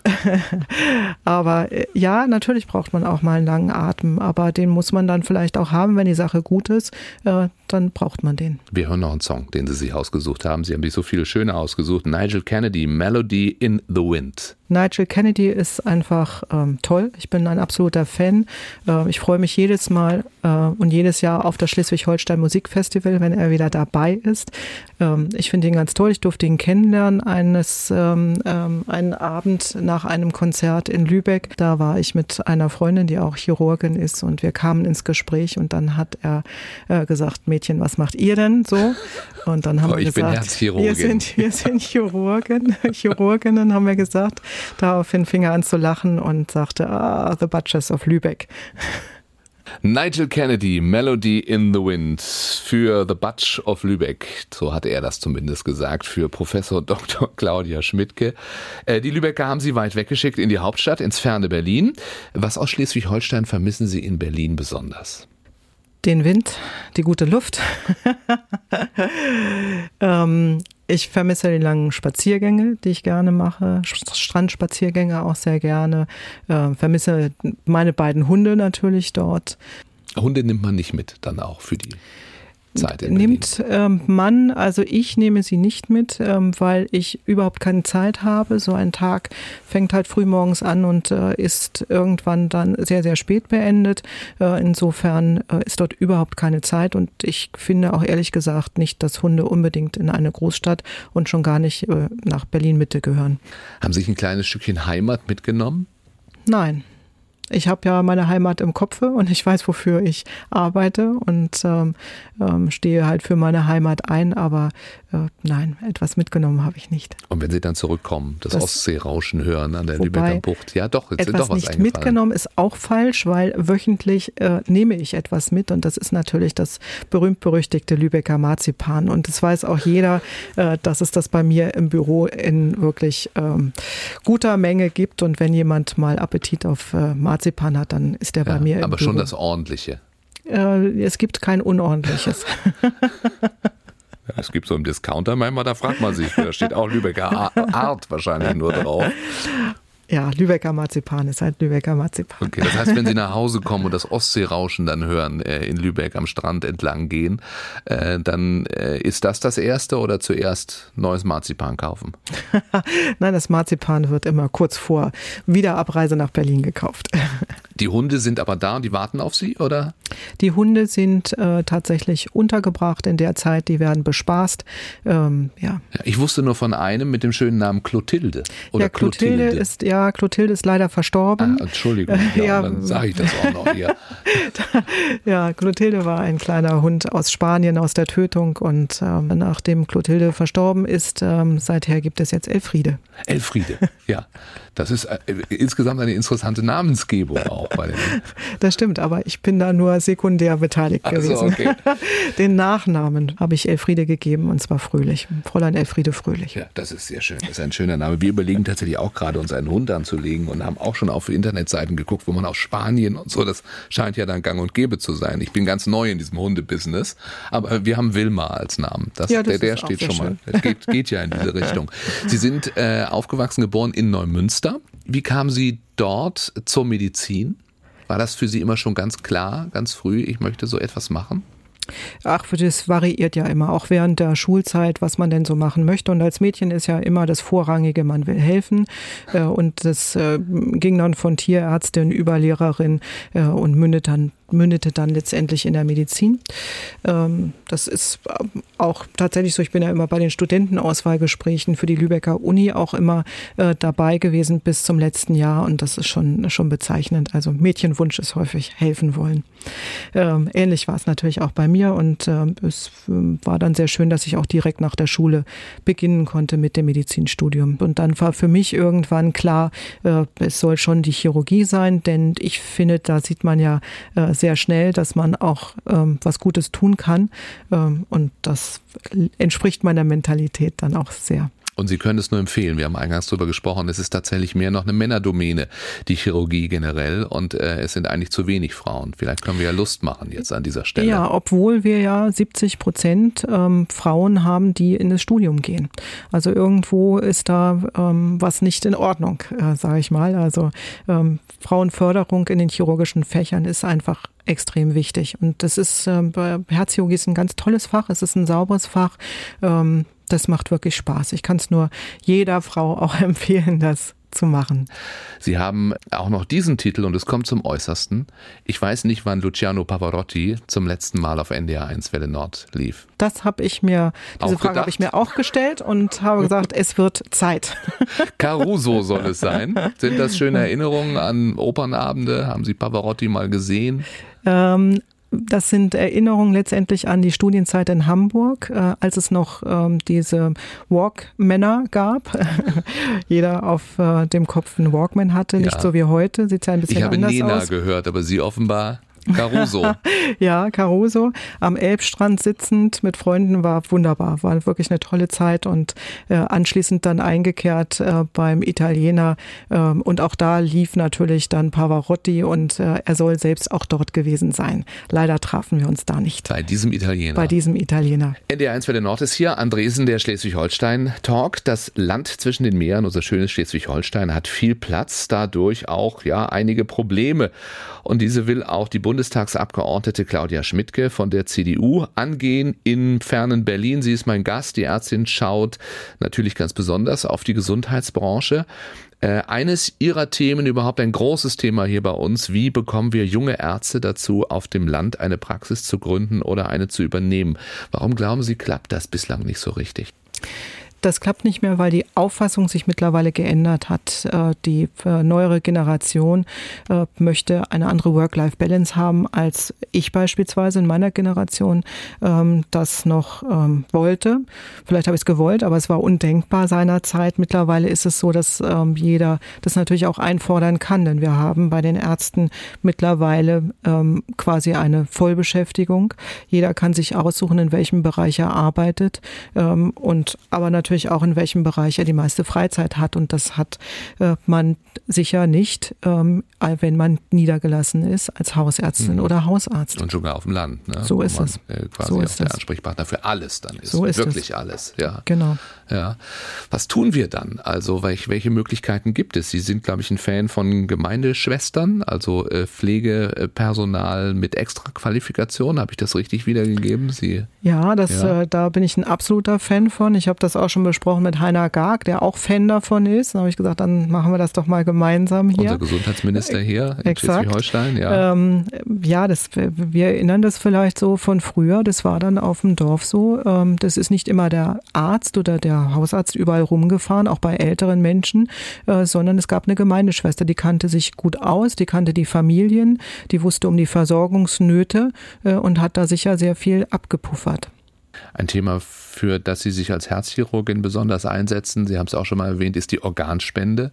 aber äh, ja, natürlich braucht man auch mal einen langen Atem, aber den muss man dann vielleicht auch haben, wenn die Sache gut ist, äh, dann braucht man den.
Wir hören noch einen Song, den Sie sich ausgesucht haben. Sie haben sich so viele schöne ausgesucht. Nigel Kennedy, Melody in the Wind.
Nigel Kennedy ist einfach ähm, toll. Ich bin ein absoluter Fan. Äh, ich freue mich jedes Mal äh, und jedes Jahr auf das Schleswig-Holstein Musikfestival, wenn er wieder dabei ist. Ähm, ich finde ihn ganz toll. Ich durfte ihn kennenlernen eines ähm, ähm, einen Abend nach einem Konzert in Lübeck. Da war ich mit einer Freundin, die auch Chirurgin ist, und wir kamen ins Gespräch und dann hat er äh, gesagt, Mädchen, was macht ihr denn so? Und dann haben oh, wir gesagt, wir sind, wir sind Chirurgen, Chirurginnen, haben wir gesagt. Daraufhin fing er an zu lachen und sagte, ah, The Butchers of Lübeck.
Nigel Kennedy, Melody in the Wind für The Butch of Lübeck. So hatte er das zumindest gesagt für Professor Dr. Claudia Schmidtke. Äh, die Lübecker haben Sie weit weggeschickt in die Hauptstadt, ins ferne Berlin. Was aus Schleswig-Holstein vermissen Sie in Berlin besonders?
Den Wind, die gute Luft. ähm, ich vermisse die langen Spaziergänge, die ich gerne mache, Strandspaziergänge auch sehr gerne. Äh, vermisse meine beiden Hunde natürlich dort.
Hunde nimmt man nicht mit, dann auch für die Zeit in
Nimmt ähm, man, also ich nehme sie nicht mit, ähm, weil ich überhaupt keine Zeit habe. So ein Tag fängt halt früh morgens an und äh, ist irgendwann dann sehr, sehr spät beendet. Äh, insofern äh, ist dort überhaupt keine Zeit und ich finde auch ehrlich gesagt nicht, dass Hunde unbedingt in eine Großstadt und schon gar nicht nach Berlin Mitte gehören.
Haben Sie sich ein kleines Stückchen Heimat mitgenommen?
Nein ich habe ja meine Heimat im Kopfe und ich weiß, wofür ich arbeite und ähm, ähm, stehe halt für meine Heimat ein, aber nein, etwas mitgenommen habe ich nicht.
Und wenn Sie dann zurückkommen, das, das Ostseerauschen hören an der
Lübecker
Bucht, ja doch,
jetzt etwas doch was nicht mitgenommen ist auch falsch, weil wöchentlich äh, nehme ich etwas mit und das ist natürlich das berühmt-berüchtigte Lübecker Marzipan. Und es weiß auch jeder, äh, dass es das bei mir im Büro in wirklich ähm, guter Menge gibt. Und wenn jemand mal Appetit auf äh, Marzipan hat, dann ist der ja, bei mir im
aber
Büro.
schon das Ordentliche.
Äh, es gibt kein Unordentliches.
Es gibt so einen Discounter manchmal, da fragt man sich, da steht auch Lübecker Art wahrscheinlich nur drauf.
Ja, Lübecker Marzipan ist halt Lübecker Marzipan.
Okay, das heißt, wenn Sie nach Hause kommen und das Ostseerauschen dann hören, äh, in Lübeck am Strand entlang gehen, äh, dann äh, ist das das Erste oder zuerst neues Marzipan kaufen?
Nein, das Marzipan wird immer kurz vor Wiederabreise nach Berlin gekauft.
Die Hunde sind aber da und die warten auf Sie, oder?
Die Hunde sind äh, tatsächlich untergebracht in der Zeit, die werden bespaßt. Ähm, ja.
ja. Ich wusste nur von einem mit dem schönen Namen Clotilde. Oder
ja, Clotilde, Clotilde. ist, ja, Clotilde ist leider verstorben.
Ah, Entschuldigung, ja, ja. dann sage ich das auch noch hier.
ja, Clotilde war ein kleiner Hund aus Spanien, aus der Tötung und ähm, nachdem Clotilde verstorben ist, ähm, seither gibt es jetzt Elfriede.
Elfriede, ja. Das ist äh, insgesamt eine interessante Namensgebung auch bei den.
Das stimmt, aber ich bin da nur sekundär beteiligt also, gewesen. Okay. Den Nachnamen habe ich Elfriede gegeben und zwar Fröhlich. Fräulein Elfriede Fröhlich.
Ja, das ist sehr schön. Das ist ein schöner Name. Wir überlegen tatsächlich auch gerade, uns einen Hund anzulegen und haben auch schon auf Internetseiten geguckt, wo man aus Spanien und so, das scheint ja dann gang und gäbe zu sein. Ich bin ganz neu in diesem Hundebusiness, aber wir haben Wilma als Namen. Das, ja, das der, der steht schon schön. mal. Geht, geht ja in diese Richtung. Sie sind äh, aufgewachsen, geboren in Neumünster. Wie kamen Sie dort zur Medizin? War das für Sie immer schon ganz klar, ganz früh, ich möchte so etwas machen?
Ach, das variiert ja immer, auch während der Schulzeit, was man denn so machen möchte. Und als Mädchen ist ja immer das Vorrangige, man will helfen. Äh, und das äh, ging dann von Tierärztin über Lehrerin äh, und mündet dann mündete dann letztendlich in der Medizin. Ähm, das ist ähm, auch tatsächlich so, ich bin ja immer bei den Studentenauswahlgesprächen für die Lübecker Uni auch immer äh, dabei gewesen bis zum letzten Jahr und das ist schon, schon bezeichnend. Also Mädchenwunsch ist häufig helfen wollen. Ähm, ähnlich war es natürlich auch bei mir und es war dann sehr schön, dass ich auch direkt nach der Schule beginnen konnte mit dem Medizinstudium. Und dann war für mich irgendwann klar, äh, es soll schon die Chirurgie sein, denn ich finde, da sieht man ja äh, sehr schnell, dass man auch ähm, was Gutes tun kann. Ähm, und das entspricht meiner Mentalität dann auch sehr.
Und Sie können es nur empfehlen. Wir haben eingangs darüber gesprochen. Es ist tatsächlich mehr noch eine Männerdomäne, die Chirurgie generell. Und äh, es sind eigentlich zu wenig Frauen. Vielleicht können wir ja Lust machen jetzt an dieser Stelle.
Ja, obwohl wir ja 70 Prozent ähm, Frauen haben, die in das Studium gehen. Also irgendwo ist da ähm, was nicht in Ordnung, äh, sage ich mal. Also ähm, Frauenförderung in den chirurgischen Fächern ist einfach extrem wichtig. Und das ist äh, Herzchirurgie ist ein ganz tolles Fach. Es ist ein sauberes Fach. Ähm, das macht wirklich Spaß. Ich kann es nur jeder Frau auch empfehlen, das zu machen.
Sie haben auch noch diesen Titel und es kommt zum Äußersten. Ich weiß nicht, wann Luciano Pavarotti zum letzten Mal auf NDR 1 Welle Nord lief.
Das habe ich mir, diese auch Frage habe ich mir auch gestellt und habe gesagt, es wird Zeit.
Caruso soll es sein. Sind das schöne Erinnerungen an Opernabende? Haben Sie Pavarotti mal gesehen?
Ähm, das sind Erinnerungen letztendlich an die Studienzeit in Hamburg, äh, als es noch ähm, diese Walkmänner gab. Jeder auf äh, dem Kopf einen Walkman hatte, ja. nicht so wie heute. Sieht ja ein bisschen
ich habe
anders
Nena
aus.
gehört, aber Sie offenbar Caruso.
ja, Caruso. Am Elbstrand sitzend mit Freunden war wunderbar. War wirklich eine tolle Zeit und äh, anschließend dann eingekehrt äh, beim Italiener. Äh, und auch da lief natürlich dann Pavarotti und äh, er soll selbst auch dort gewesen sein. Leider trafen wir uns da nicht.
Bei diesem Italiener.
Bei diesem Italiener.
NDR1 Welle Nord ist hier. Andresen, der Schleswig-Holstein-Talk. Das Land zwischen den Meeren, unser schönes Schleswig-Holstein, hat viel Platz, dadurch auch ja einige Probleme. Und diese will auch die Bundestagsabgeordnete Claudia Schmidtke von der CDU angehen in fernen Berlin. Sie ist mein Gast. Die Ärztin schaut natürlich ganz besonders auf die Gesundheitsbranche. Äh, eines ihrer Themen, überhaupt ein großes Thema hier bei uns, wie bekommen wir junge Ärzte dazu, auf dem Land eine Praxis zu gründen oder eine zu übernehmen? Warum glauben Sie, klappt das bislang nicht so richtig?
Das klappt nicht mehr, weil die Auffassung sich mittlerweile geändert hat. Äh, die äh, neuere Generation äh, möchte eine andere Work-Life-Balance haben, als ich beispielsweise in meiner Generation ähm, das noch ähm, wollte. Vielleicht habe ich es gewollt, aber es war undenkbar seinerzeit. Mittlerweile ist es so, dass ähm, jeder das natürlich auch einfordern kann, denn wir haben bei den Ärzten mittlerweile quasi eine Vollbeschäftigung. Jeder kann sich aussuchen, in welchem Bereich er arbeitet und aber natürlich natürlich auch, in welchem Bereich er die meiste Freizeit hat. Und das hat äh, man sicher nicht, ähm, wenn man niedergelassen ist als Hausärztin mhm. oder Hausarzt.
Und sogar auf dem Land. Ne?
So ist es.
Äh, quasi
so
ist der Ansprechpartner für alles dann ist.
So ist
Wirklich
es.
alles, ja.
Genau.
Ja. Was tun wir dann? Also welche, welche Möglichkeiten gibt es? Sie sind, glaube ich, ein Fan von Gemeindeschwestern, also äh, Pflegepersonal mit Extraqualifikation. Habe ich das richtig wiedergegeben? Sie
ja, das, ja. Äh, da bin ich ein absoluter Fan von. Ich habe das auch schon besprochen mit Heiner Garg, der auch Fan davon ist. Da habe ich gesagt, dann machen wir das doch mal gemeinsam hier.
Unser Gesundheitsminister hier
in
Schleswig-Holstein, ja.
Ähm, ja, das, wir erinnern das vielleicht so von früher. Das war dann auf dem Dorf so. Ähm, das ist nicht immer der Arzt oder der Hausarzt überall rumgefahren, auch bei älteren Menschen, äh, sondern es gab eine Gemeindeschwester, die kannte sich gut aus, die kannte die Familien, die wusste um die Versorgungsnöte äh, und hat da sicher sehr viel abgepuffert.
Ein Thema, für das Sie sich als Herzchirurgin besonders einsetzen, Sie haben es auch schon mal erwähnt, ist die Organspende.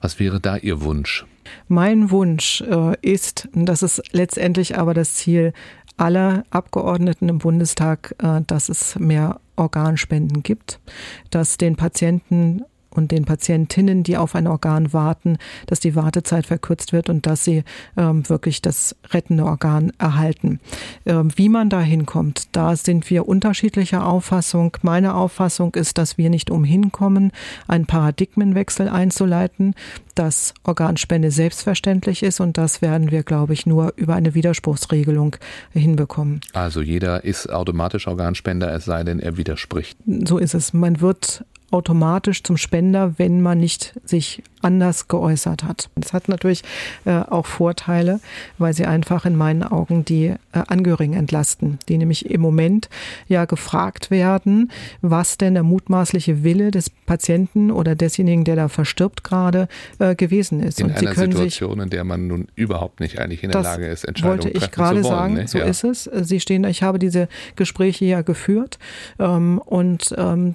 Was wäre da Ihr Wunsch?
Mein Wunsch äh, ist, das ist letztendlich aber das Ziel aller Abgeordneten im Bundestag, äh, dass es mehr Organspenden gibt, dass den Patienten und den Patientinnen, die auf ein Organ warten, dass die Wartezeit verkürzt wird und dass sie ähm, wirklich das rettende Organ erhalten. Ähm, wie man da hinkommt, da sind wir unterschiedlicher Auffassung. Meine Auffassung ist, dass wir nicht umhin kommen, einen Paradigmenwechsel einzuleiten, dass Organspende selbstverständlich ist und das werden wir, glaube ich, nur über eine Widerspruchsregelung hinbekommen.
Also jeder ist automatisch Organspender, es sei denn, er widerspricht.
So ist es. Man wird automatisch zum Spender, wenn man nicht sich anders geäußert hat. Das hat natürlich äh, auch Vorteile, weil sie einfach in meinen Augen die äh, Angehörigen entlasten, die nämlich im Moment ja gefragt werden, was denn der mutmaßliche Wille des Patienten oder desjenigen, der da verstirbt gerade äh, gewesen ist.
In
Und
einer Situation, in der man nun überhaupt nicht eigentlich in der Lage ist, Entscheidungen
wollte ich
gerade
sagen,
ne?
so
ja.
ist es. Sie stehen, ich habe diese Gespräche ja geführt ähm, und ähm,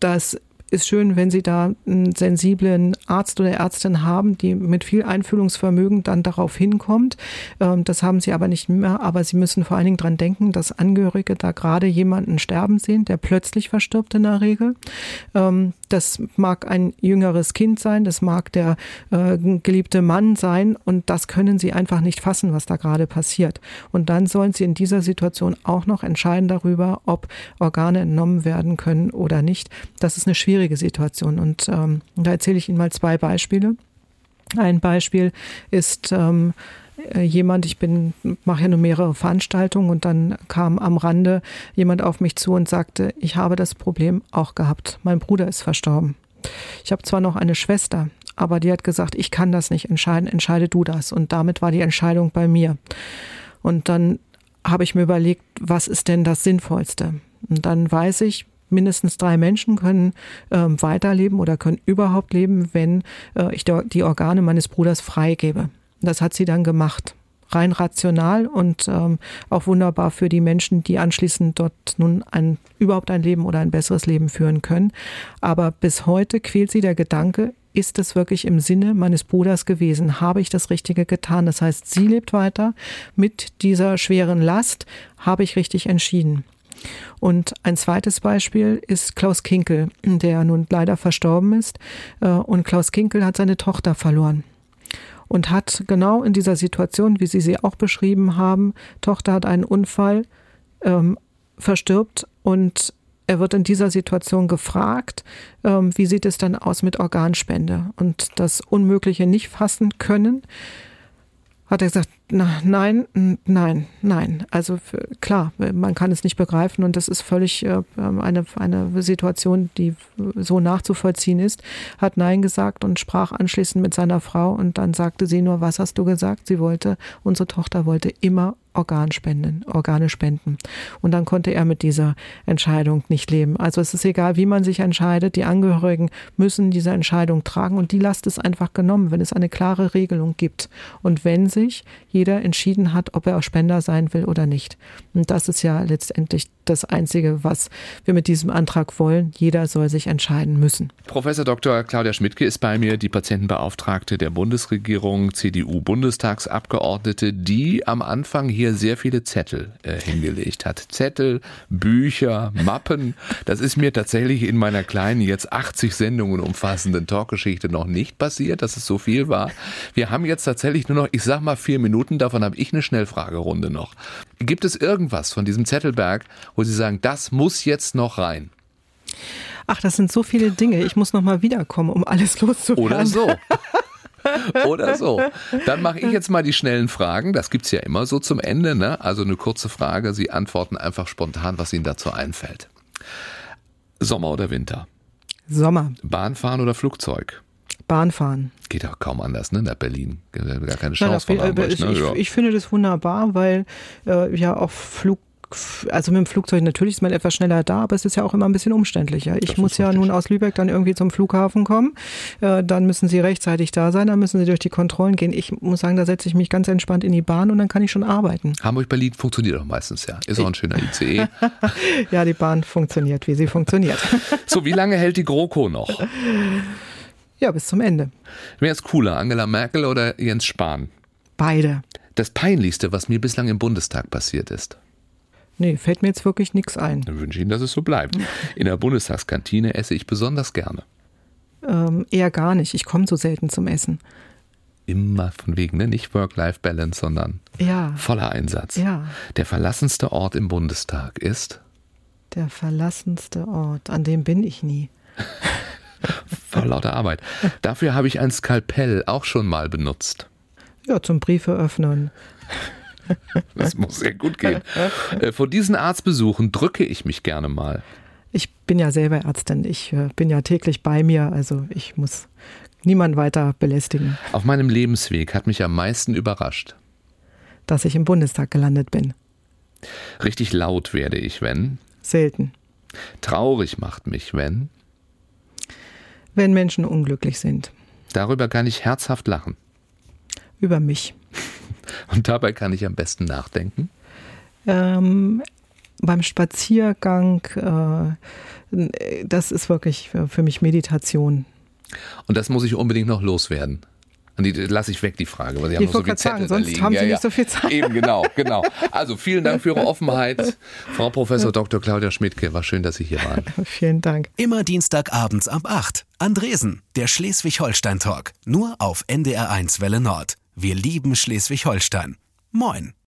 das ist schön, wenn Sie da einen sensiblen Arzt oder Ärztin haben, die mit viel Einfühlungsvermögen dann darauf hinkommt. Ähm, das haben Sie aber nicht mehr. Aber Sie müssen vor allen Dingen dran denken, dass Angehörige da gerade jemanden sterben sehen, der plötzlich verstirbt in der Regel. Das mag ein jüngeres Kind sein, das mag der äh, geliebte Mann sein und das können Sie einfach nicht fassen, was da gerade passiert. Und dann sollen Sie in dieser Situation auch noch entscheiden darüber, ob Organe entnommen werden können oder nicht. Das ist eine schwierige Situation. Und ähm, da erzähle ich Ihnen mal zwei Beispiele. Ein Beispiel ist ähm, äh, jemand, ich bin, mache ja nur mehrere Veranstaltungen und dann kam am Rande jemand auf mich zu und sagte, ich habe das Problem auch gehabt. Mein Bruder ist verstorben. Ich habe zwar noch eine Schwester, aber die hat gesagt, ich kann das nicht entscheiden, entscheide du das. Und damit war die Entscheidung bei mir. Und dann habe ich mir überlegt, was ist denn das Sinnvollste? Und dann weiß ich, mindestens drei Menschen können ähm, weiterleben oder können überhaupt leben, wenn äh, ich die Organe meines Bruders freigebe. Das hat sie dann gemacht. Rein rational und ähm, auch wunderbar für die Menschen, die anschließend dort nun ein, überhaupt ein Leben oder ein besseres Leben führen können. Aber bis heute quält sie der Gedanke, ist es wirklich im Sinne meines Bruders gewesen? Habe ich das Richtige getan? Das heißt, sie lebt weiter mit dieser schweren Last. Habe ich richtig entschieden? Und ein zweites Beispiel ist Klaus Kinkel, der nun leider verstorben ist. Äh, und Klaus Kinkel hat seine Tochter verloren und hat genau in dieser Situation, wie Sie sie auch beschrieben haben, Tochter hat einen Unfall, ähm, verstirbt und er wird in dieser Situation gefragt, ähm, wie sieht es dann aus mit Organspende? Und das Unmögliche nicht fassen können hat er gesagt, na, nein, nein, nein. Also klar, man kann es nicht begreifen und das ist völlig äh, eine, eine Situation, die so nachzuvollziehen ist. Hat Nein gesagt und sprach anschließend mit seiner Frau und dann sagte sie nur, was hast du gesagt? Sie wollte, unsere Tochter wollte immer Organspenden, Organe spenden. Und dann konnte er mit dieser Entscheidung nicht leben. Also es ist egal, wie man sich entscheidet. Die Angehörigen müssen diese Entscheidung tragen und die Last ist einfach genommen, wenn es eine klare Regelung gibt. Und wenn sich jeder entschieden hat, ob er Spender sein will oder nicht. Und das ist ja letztendlich das Einzige, was wir mit diesem Antrag wollen. Jeder soll sich entscheiden müssen.
Professor Dr. Claudia Schmidtke ist bei mir, die Patientenbeauftragte der Bundesregierung, CDU-Bundestagsabgeordnete, die am Anfang hier sehr viele Zettel äh, hingelegt hat. Zettel, Bücher, Mappen. Das ist mir tatsächlich in meiner kleinen, jetzt 80 Sendungen umfassenden Talkgeschichte noch nicht passiert, dass es so viel war. Wir haben jetzt tatsächlich nur noch, ich sag mal, vier Minuten. Davon habe ich eine Schnellfragerunde noch. Gibt es irgendwas von diesem Zettelberg, wo Sie sagen, das muss jetzt noch rein?
Ach, das sind so viele Dinge. Ich muss noch mal wiederkommen, um alles loszuwerden.
Oder so. Oder so. Dann mache ich jetzt mal die schnellen Fragen. Das gibt es ja immer so zum Ende. Ne? Also eine kurze Frage. Sie antworten einfach spontan, was Ihnen dazu einfällt. Sommer oder Winter?
Sommer.
Bahnfahren oder Flugzeug?
Bahnfahren.
Geht auch kaum anders, ne? Nach Berlin. Gar keine Chance
Nein, von Hamburg, ich, ne? ich, ich, finde das wunderbar, weil äh, ja auch Flug also mit dem Flugzeug natürlich ist man etwas schneller da, aber es ist ja auch immer ein bisschen umständlicher. Ich muss ja nun aus Lübeck dann irgendwie zum Flughafen kommen, äh, dann müssen Sie rechtzeitig da sein, dann müssen Sie durch die Kontrollen gehen. Ich muss sagen, da setze ich mich ganz entspannt in die Bahn und dann kann ich schon arbeiten.
Hamburg-Berlin funktioniert auch meistens, ja. Ist auch ein schöner ICE.
ja, die Bahn funktioniert, wie sie funktioniert.
so, wie lange hält die GroKo noch?
Ja, bis zum Ende.
Wer ist cooler, Angela Merkel oder Jens Spahn?
Beide.
Das Peinlichste, was mir bislang im Bundestag passiert ist.
Nee, fällt mir jetzt wirklich nichts ein.
Dann wünsche ich Ihnen, dass es so bleibt. In der Bundestagskantine esse ich besonders gerne.
Ähm, eher gar nicht. Ich komme so selten zum Essen.
Immer von wegen, ne? nicht Work-Life-Balance, sondern
ja.
voller Einsatz.
Ja.
Der verlassenste Ort im Bundestag ist?
Der verlassenste Ort, an dem bin ich nie.
Vor lauter Arbeit. Dafür habe ich ein Skalpell auch schon mal benutzt.
Ja, zum Briefe öffnen.
Das muss sehr gut gehen. Äh, vor diesen Arztbesuchen drücke ich mich gerne mal.
Ich bin ja selber Ärztin. Ich äh, bin ja täglich bei mir. Also ich muss niemanden weiter belästigen.
Auf meinem Lebensweg hat mich am meisten überrascht.
Dass ich im Bundestag gelandet bin.
Richtig laut werde ich, wenn?
Selten.
Traurig macht mich, wenn?
Wenn Menschen unglücklich sind.
Darüber kann ich herzhaft lachen.
Über mich.
Und dabei kann ich am besten nachdenken?
Ähm, beim Spaziergang, äh, das ist wirklich für mich Meditation.
Und das muss ich unbedingt noch loswerden. Und die lasse ich weg, die Frage, weil Sie haben noch so viel Zettel
sagen, sonst
liegen.
haben Sie
ja,
nicht so viel Zeit.
Eben, genau, genau. Also vielen Dank für Ihre Offenheit, Frau Professor Dr. Claudia Schmidtke. War schön, dass Sie hier waren.
vielen Dank.
Immer Dienstagabends ab 8. Andresen, der Schleswig-Holstein-Talk. Nur auf NDR1 Welle Nord. Wir lieben Schleswig-Holstein. Moin.